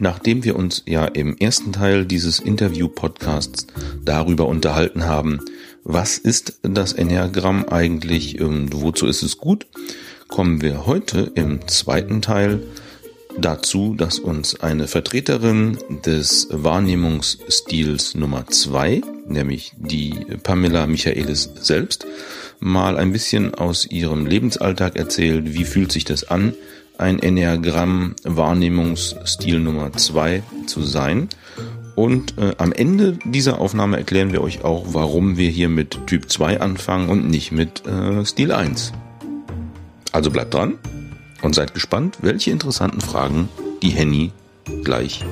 Nachdem wir uns ja im ersten Teil dieses Interview-Podcasts darüber unterhalten haben, was ist das Enneagramm eigentlich, und wozu ist es gut, kommen wir heute im zweiten Teil dazu, dass uns eine Vertreterin des Wahrnehmungsstils Nummer zwei, nämlich die Pamela Michaelis selbst, mal ein bisschen aus ihrem Lebensalltag erzählt, wie fühlt sich das an, ein Enneagramm Wahrnehmungsstil Nummer zwei zu sein. Und äh, am Ende dieser Aufnahme erklären wir euch auch, warum wir hier mit Typ 2 anfangen und nicht mit äh, Stil 1. Also bleibt dran und seid gespannt, welche interessanten Fragen die Henny gleich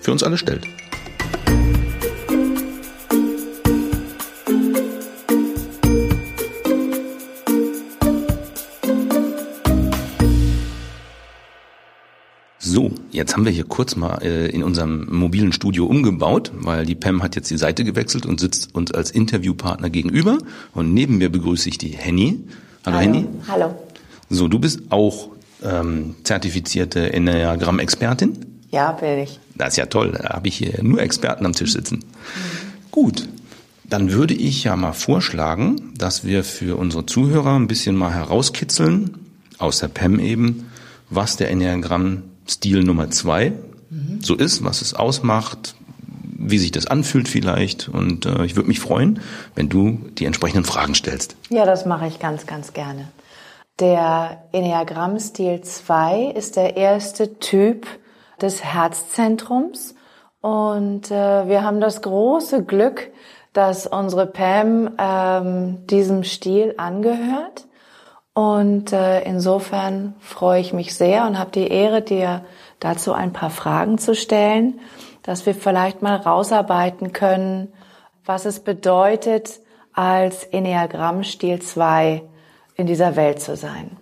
für uns alle stellt. So, jetzt haben wir hier kurz mal äh, in unserem mobilen Studio umgebaut, weil die Pam hat jetzt die Seite gewechselt und sitzt uns als Interviewpartner gegenüber. Und neben mir begrüße ich die Henny. Hallo, Hallo. Henny. Hallo. So, du bist auch ähm, zertifizierte Enneagramm-Expertin? Ja, bin ich. Das ist ja toll. Da habe ich hier nur Experten am Tisch sitzen. Mhm. Gut. Dann würde ich ja mal vorschlagen, dass wir für unsere Zuhörer ein bisschen mal herauskitzeln, aus der PEM eben, was der Enneagramm-Stil Nummer zwei mhm. so ist, was es ausmacht, wie sich das anfühlt vielleicht. Und äh, ich würde mich freuen, wenn du die entsprechenden Fragen stellst. Ja, das mache ich ganz, ganz gerne. Der Enneagramm-Stil 2 ist der erste Typ des Herzzentrums und äh, wir haben das große Glück, dass unsere Pam ähm, diesem Stil angehört und äh, insofern freue ich mich sehr und habe die Ehre, dir dazu ein paar Fragen zu stellen, dass wir vielleicht mal rausarbeiten können, was es bedeutet, als Enneagramm-Stil 2 in dieser Welt zu sein.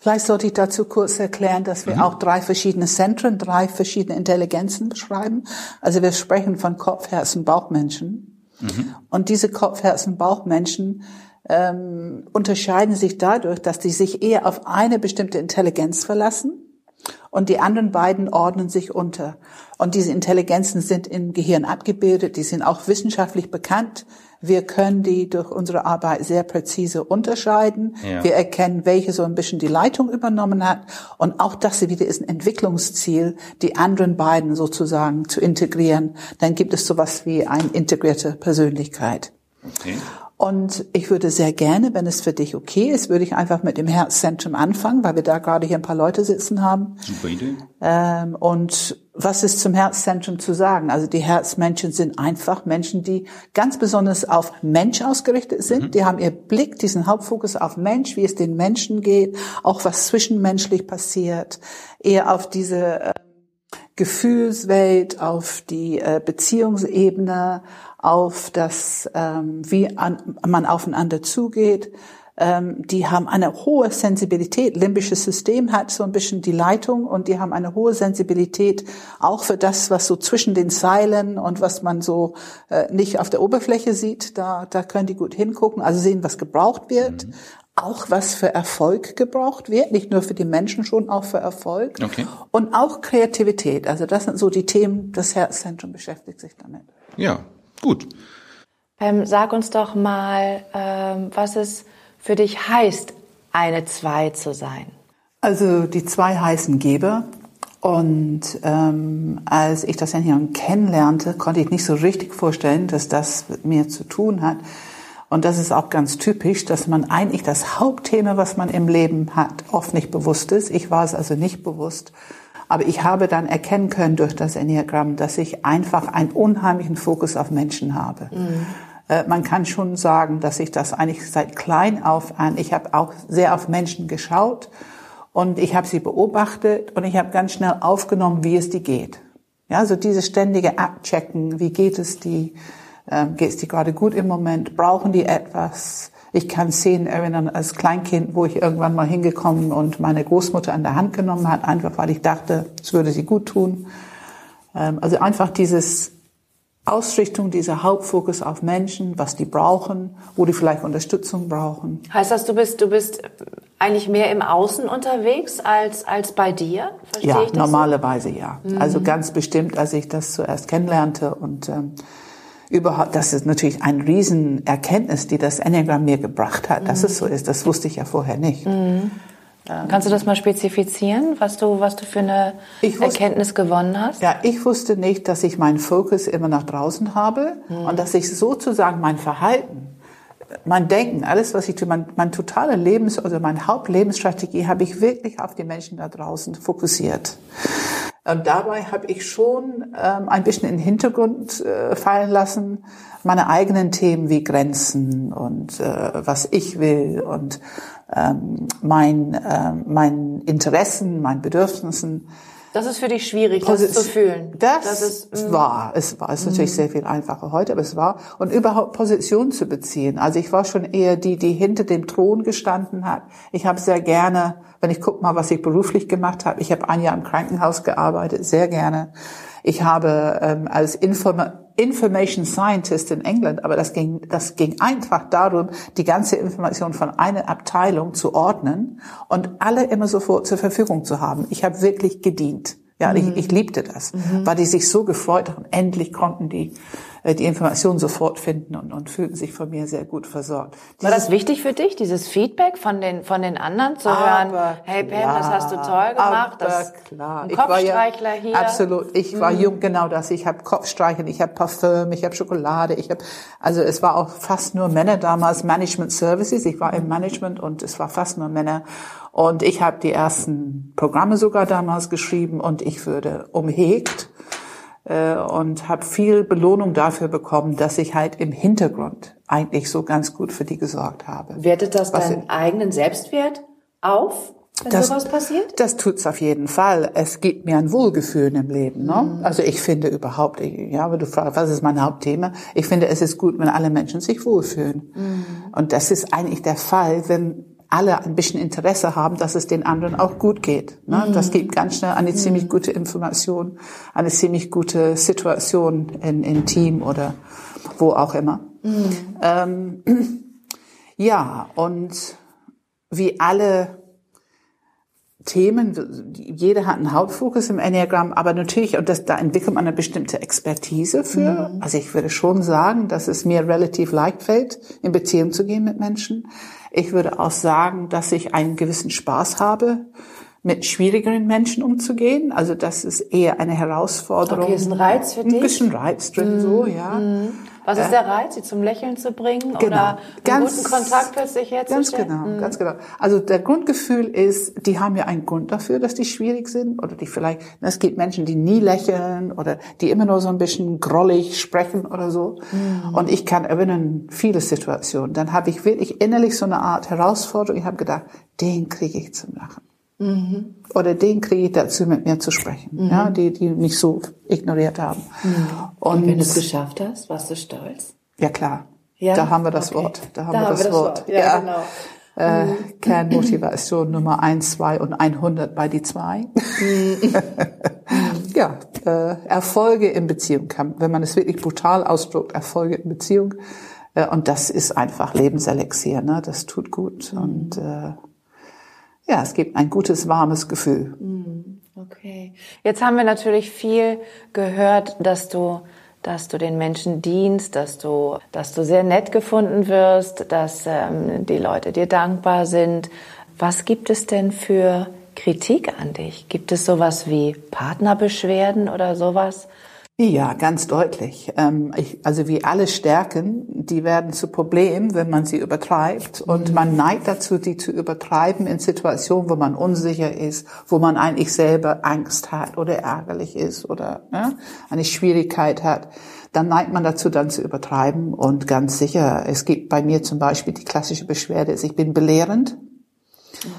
Vielleicht sollte ich dazu kurz erklären, dass wir mhm. auch drei verschiedene Zentren, drei verschiedene Intelligenzen beschreiben. Also wir sprechen von Kopf, Herzen, Bauchmenschen. Mhm. Und diese Kopf, Herzen, Bauchmenschen ähm, unterscheiden sich dadurch, dass die sich eher auf eine bestimmte Intelligenz verlassen und die anderen beiden ordnen sich unter. Und diese Intelligenzen sind im Gehirn abgebildet, die sind auch wissenschaftlich bekannt. Wir können die durch unsere Arbeit sehr präzise unterscheiden. Ja. Wir erkennen, welche so ein bisschen die Leitung übernommen hat. Und auch das wieder ist ein Entwicklungsziel, die anderen beiden sozusagen zu integrieren. Dann gibt es sowas wie eine integrierte Persönlichkeit. Okay. Und ich würde sehr gerne, wenn es für dich okay ist, würde ich einfach mit dem Herzzentrum anfangen, weil wir da gerade hier ein paar Leute sitzen haben. Super Idee. Ähm, und was ist zum Herzzentrum zu sagen? Also die Herzmenschen sind einfach Menschen, die ganz besonders auf Mensch ausgerichtet sind. Mhm. Die haben ihr Blick, diesen Hauptfokus auf Mensch, wie es den Menschen geht, auch was zwischenmenschlich passiert, eher auf diese äh, Gefühlswelt, auf die äh, Beziehungsebene, auf das, ähm, wie an, man aufeinander zugeht. Ähm, die haben eine hohe Sensibilität. Limbisches System hat so ein bisschen die Leitung und die haben eine hohe Sensibilität auch für das, was so zwischen den Zeilen und was man so äh, nicht auf der Oberfläche sieht. Da, da können die gut hingucken, also sehen, was gebraucht wird. Mhm. Auch was für Erfolg gebraucht wird, nicht nur für die Menschen, schon auch für Erfolg. Okay. Und auch Kreativität. Also das sind so die Themen, das Herzzentrum beschäftigt sich damit. Ja, Gut. Ähm, sag uns doch mal, ähm, was es für dich heißt, eine Zwei zu sein. Also die zwei heißen Geber. Und ähm, als ich das Ernährung kennenlernte, konnte ich nicht so richtig vorstellen, dass das mit mir zu tun hat. Und das ist auch ganz typisch, dass man eigentlich das Hauptthema, was man im Leben hat, oft nicht bewusst ist. Ich war es also nicht bewusst. Aber ich habe dann erkennen können durch das Enneagramm, dass ich einfach einen unheimlichen Fokus auf Menschen habe. Mhm. Äh, man kann schon sagen, dass ich das eigentlich seit klein auf an, ich habe auch sehr auf Menschen geschaut und ich habe sie beobachtet und ich habe ganz schnell aufgenommen, wie es die geht. Ja, so dieses ständige Abchecken, wie geht es die, ähm, geht es die gerade gut im Moment, brauchen die etwas, ich kann Szenen erinnern als Kleinkind, wo ich irgendwann mal hingekommen und meine Großmutter an der Hand genommen hat, einfach weil ich dachte, es würde sie gut tun. Ähm, also einfach dieses Ausrichtung, dieser Hauptfokus auf Menschen, was die brauchen, wo die vielleicht Unterstützung brauchen. Heißt das, du bist, du bist eigentlich mehr im Außen unterwegs als, als bei dir? Verstehe ja, normalerweise so? ja. Mhm. Also ganz bestimmt, als ich das zuerst kennenlernte und ähm, überhaupt, das ist natürlich ein Riesenerkenntnis, die das Enneagramm mir gebracht hat, mhm. dass es so ist. Das wusste ich ja vorher nicht. Mhm. Ähm, Kannst du das mal spezifizieren, was du, was du für eine wusste, Erkenntnis gewonnen hast? Ja, ich wusste nicht, dass ich meinen Fokus immer nach draußen habe mhm. und dass ich sozusagen mein Verhalten mein Denken, alles, was ich tue, mein, mein totale Lebens- oder meine Hauptlebensstrategie habe ich wirklich auf die Menschen da draußen fokussiert. Und dabei habe ich schon ähm, ein bisschen in den Hintergrund äh, fallen lassen, meine eigenen Themen wie Grenzen und äh, was ich will und ähm, mein, äh, mein Interessen, mein Bedürfnissen das ist für dich schwierig, das Posi zu fühlen. Das, das ist, mm. war, es war, es ist natürlich mm. sehr viel einfacher heute, aber es war, und überhaupt Position zu beziehen. Also ich war schon eher die, die hinter dem Thron gestanden hat. Ich habe sehr gerne, wenn ich guck mal, was ich beruflich gemacht habe, ich habe ein Jahr im Krankenhaus gearbeitet, sehr gerne. Ich habe ähm, als Informa Information Scientist in England, aber das ging, das ging einfach darum, die ganze Information von einer Abteilung zu ordnen und alle immer sofort zur Verfügung zu haben. Ich habe wirklich gedient. Ja, mhm. ich, ich liebte das, mhm. weil die sich so gefreut haben. Endlich konnten die die Informationen sofort finden und, und fühlten sich von mir sehr gut versorgt. Dieses War das wichtig für dich, dieses Feedback von den, von den anderen zu hören, hey Pam, klar, das hast du toll gemacht, das klar. ein Kopfstreichler ja, hier. Absolut, ich war mhm. jung, genau das. Ich habe Kopfstreichen, ich habe Parfüm, ich habe Schokolade, ich habe, also es war auch fast nur Männer damals, Management Services, ich war im Management und es war fast nur Männer. Und ich habe die ersten Programme sogar damals geschrieben und ich würde umhegt äh, und habe viel Belohnung dafür bekommen, dass ich halt im Hintergrund eigentlich so ganz gut für die gesorgt habe. Wertet das deinen eigenen Selbstwert auf? Wenn das, sowas passiert? Das tut's auf jeden Fall. Es gibt mir ein Wohlgefühl im Leben. Ne? Mhm. Also ich finde überhaupt, ja, wenn du fragst, was ist mein Hauptthema? Ich finde, es ist gut, wenn alle Menschen sich wohlfühlen. Mhm. Und das ist eigentlich der Fall, wenn alle ein bisschen Interesse haben, dass es den anderen auch gut geht. Ne? Mhm. Das gibt ganz schnell eine mhm. ziemlich gute Information, eine ziemlich gute Situation in, in Team oder wo auch immer. Mhm. Ähm, ja, und wie alle Themen, jeder hat einen Hauptfokus im Enneagramm, aber natürlich, und das, da entwickelt man eine bestimmte Expertise für. Mhm. Also ich würde schon sagen, dass es mir relativ leicht fällt, in Beziehung zu gehen mit Menschen. Ich würde auch sagen, dass ich einen gewissen Spaß habe, mit schwierigeren Menschen umzugehen. Also das ist eher eine Herausforderung. Okay, ist ein Reiz für dich? Ein bisschen Reiz drin, mm, so, ja. Mm. Was ist der Reiz, sie zum Lächeln zu bringen genau. oder einen ganz, guten Kontakt plötzlich herzustellen? Ganz genau, mm. ganz genau. Also der Grundgefühl ist, die haben ja einen Grund dafür, dass die schwierig sind oder die vielleicht, es gibt Menschen, die nie lächeln oder die immer nur so ein bisschen grollig sprechen oder so. Mm. Und ich kann erinnern, viele Situationen. Dann habe ich wirklich innerlich so eine Art Herausforderung. Ich habe gedacht, den kriege ich zum Lachen. Mhm. Oder den kriege ich dazu, mit mir zu sprechen, mhm. ja, die, die mich so ignoriert haben. Mhm. Und, Und, wenn du es geschafft hast, warst du stolz? Ja, klar. Ja? Da haben wir das okay. Wort. Da haben da wir das, wir das Wort. Wort. Ja, ja. genau. Äh, mhm. Kernmotivation Nummer eins, zwei und 100 bei die zwei. Mhm. ja, äh, Erfolge in Beziehung, wenn man es wirklich brutal ausdrückt, Erfolge in Beziehung. Äh, und das ist einfach Lebenselixier, ne? das tut gut. Mhm. Und äh, ja, es gibt ein gutes, warmes Gefühl. Hm, okay. Jetzt haben wir natürlich viel gehört, dass du dass du den Menschen dienst, dass du, dass du sehr nett gefunden wirst, dass ähm, die Leute dir dankbar sind. Was gibt es denn für Kritik an dich? Gibt es sowas wie Partnerbeschwerden oder sowas? Ja, ganz deutlich. Ähm, also wie alle Stärken, die werden zu Problemen, wenn man sie übertreibt. Und mhm. man neigt dazu, die zu übertreiben in Situationen, wo man unsicher ist, wo man eigentlich selber Angst hat oder ärgerlich ist oder ne, eine Schwierigkeit hat. Dann neigt man dazu, dann zu übertreiben. Und ganz sicher, es gibt bei mir zum Beispiel die klassische Beschwerde, ist, ich bin belehrend.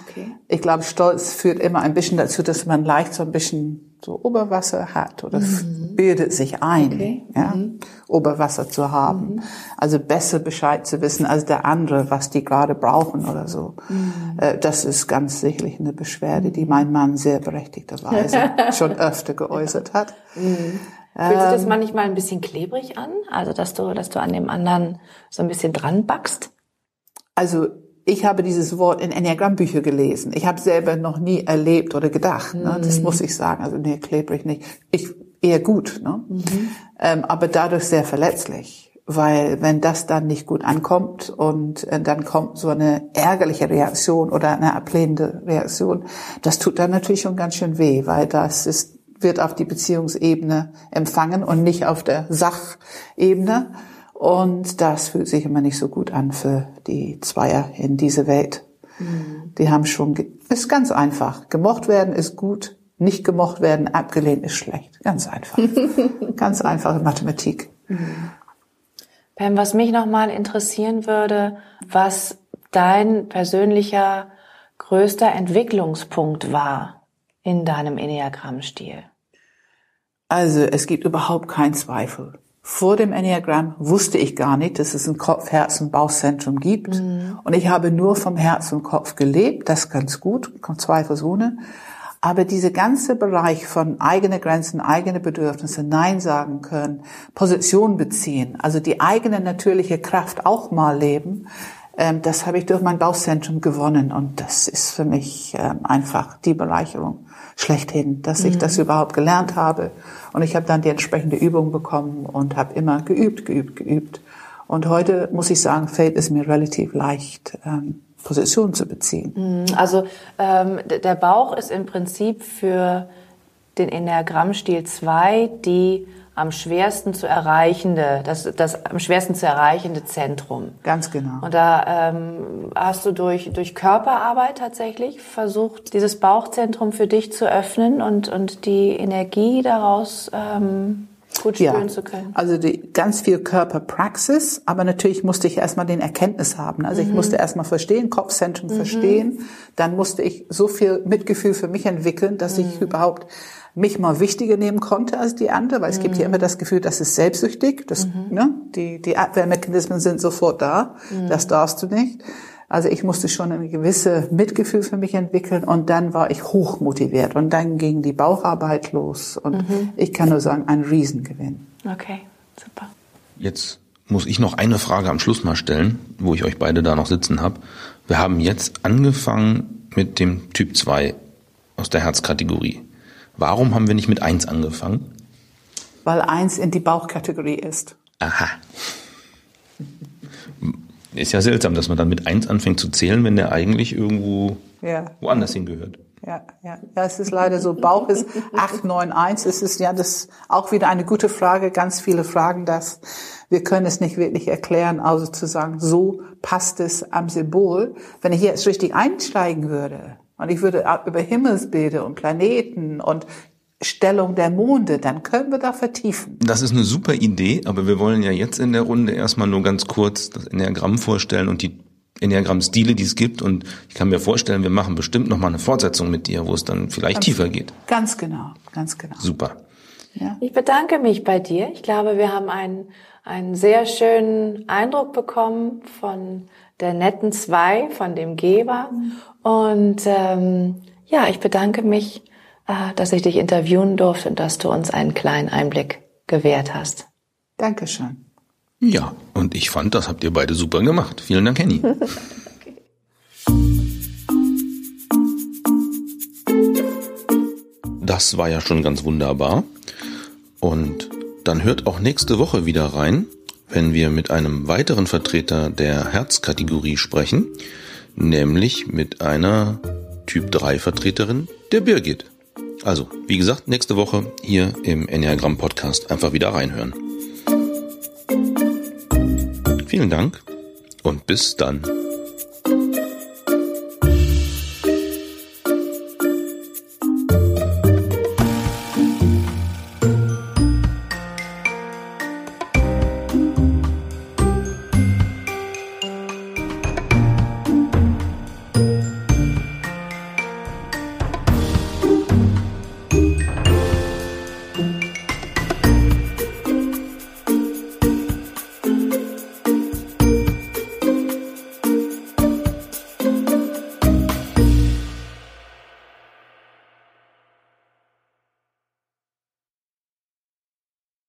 Okay. Ich glaube, Stolz führt immer ein bisschen dazu, dass man leicht so ein bisschen so Oberwasser hat oder mhm. bildet sich ein, okay. ja, mhm. Oberwasser zu haben. Mhm. Also besser Bescheid zu wissen als der andere, was die gerade brauchen oder so. Mhm. Äh, das ist ganz sicherlich eine Beschwerde, die mein Mann sehr berechtigterweise schon öfter geäußert hat. Mhm. Fühlt sich das ähm, manchmal ein bisschen klebrig an? Also, dass du, dass du an dem anderen so ein bisschen dran backst? Also, ich habe dieses Wort in Enneagramm-Bücher gelesen. Ich habe selber noch nie erlebt oder gedacht. Ne? Das mhm. muss ich sagen. Also nee, klebrig nicht. Ich eher gut, ne? Mhm. Ähm, aber dadurch sehr verletzlich. Weil wenn das dann nicht gut ankommt und äh, dann kommt so eine ärgerliche Reaktion oder eine ablehnende Reaktion, das tut dann natürlich schon ganz schön weh, weil das ist, wird auf die Beziehungsebene empfangen und nicht auf der Sachebene. Und das fühlt sich immer nicht so gut an für die Zweier in dieser Welt. Mhm. Die haben schon, ist ganz einfach. Gemocht werden ist gut, nicht gemocht werden, abgelehnt ist schlecht. Ganz einfach. ganz einfache Mathematik. Mhm. Pam, was mich nochmal interessieren würde, was dein persönlicher größter Entwicklungspunkt war in deinem Enneagramm-Stil. Also es gibt überhaupt keinen Zweifel. Vor dem Enneagramm wusste ich gar nicht, dass es ein Kopf, Herz und Bauchzentrum gibt. Mhm. Und ich habe nur vom Herz und Kopf gelebt, das ganz gut, zweifelsohne. Aber dieser ganze Bereich von eigene Grenzen, eigene Bedürfnisse, Nein sagen können, Position beziehen, also die eigene natürliche Kraft auch mal leben, das habe ich durch mein Bauchzentrum gewonnen. Und das ist für mich ähm, einfach die Bereicherung schlechthin, dass ich mhm. das überhaupt gelernt habe. Und ich habe dann die entsprechende Übung bekommen und habe immer geübt, geübt, geübt. Und heute muss ich sagen, fällt es mir relativ leicht, ähm, Position zu beziehen. Mhm. Also ähm, der Bauch ist im Prinzip für den Enneagrammstil 2 die am schwersten zu erreichende, das, das am schwersten zu erreichende Zentrum. Ganz genau. Und da ähm, hast du durch, durch Körperarbeit tatsächlich versucht, dieses Bauchzentrum für dich zu öffnen und, und die Energie daraus ähm, gut spüren ja, zu können. Also die, ganz viel Körperpraxis, aber natürlich musste ich erstmal den Erkenntnis haben. Also mhm. ich musste erstmal verstehen, Kopfzentrum mhm. verstehen. Dann musste ich so viel Mitgefühl für mich entwickeln, dass mhm. ich überhaupt mich mal wichtiger nehmen konnte als die andere, weil es gibt ja mhm. immer das Gefühl, das ist selbstsüchtig, das, mhm. ne, die, die Abwehrmechanismen sind sofort da, mhm. das darfst du nicht. Also ich musste schon ein gewisse Mitgefühl für mich entwickeln und dann war ich hoch motiviert und dann ging die Baucharbeit los und mhm. ich kann nur sagen, ein Riesengewinn. Okay, super. Jetzt muss ich noch eine Frage am Schluss mal stellen, wo ich euch beide da noch sitzen habe. Wir haben jetzt angefangen mit dem Typ 2 aus der Herzkategorie. Warum haben wir nicht mit 1 angefangen? Weil 1 in die Bauchkategorie ist. Aha. Ist ja seltsam, dass man dann mit eins anfängt zu zählen, wenn der eigentlich irgendwo ja. woanders hingehört. Ja, ja, ja, es ist leider so. Bauch ist 891. Es ist ja das auch wieder eine gute Frage. Ganz viele fragen das. Wir können es nicht wirklich erklären, also zu sagen, so passt es am Symbol. Wenn ich jetzt richtig einsteigen würde und ich würde über Himmelsbilder und Planeten und Stellung der Monde, dann können wir da vertiefen. Das ist eine super Idee, aber wir wollen ja jetzt in der Runde erstmal nur ganz kurz das Enneagramm vorstellen und die Enneagramm-Stile, die es gibt. Und ich kann mir vorstellen, wir machen bestimmt nochmal eine Fortsetzung mit dir, wo es dann vielleicht ganz, tiefer geht. Ganz genau, ganz genau. Super. Ja. Ich bedanke mich bei dir. Ich glaube, wir haben einen, einen sehr schönen Eindruck bekommen von der netten Zwei, von dem Geber. Und ähm, ja, ich bedanke mich äh, dass ich dich interviewen durfte und dass du uns einen kleinen Einblick gewährt hast. Dankeschön. Ja, und ich fand, das habt ihr beide super gemacht. Vielen Dank, Henny. Das war ja schon ganz wunderbar. Und dann hört auch nächste Woche wieder rein, wenn wir mit einem weiteren Vertreter der Herzkategorie sprechen, nämlich mit einer Typ 3 Vertreterin, der Birgit. Also, wie gesagt, nächste Woche hier im Enneagramm Podcast einfach wieder reinhören. Vielen Dank und bis dann.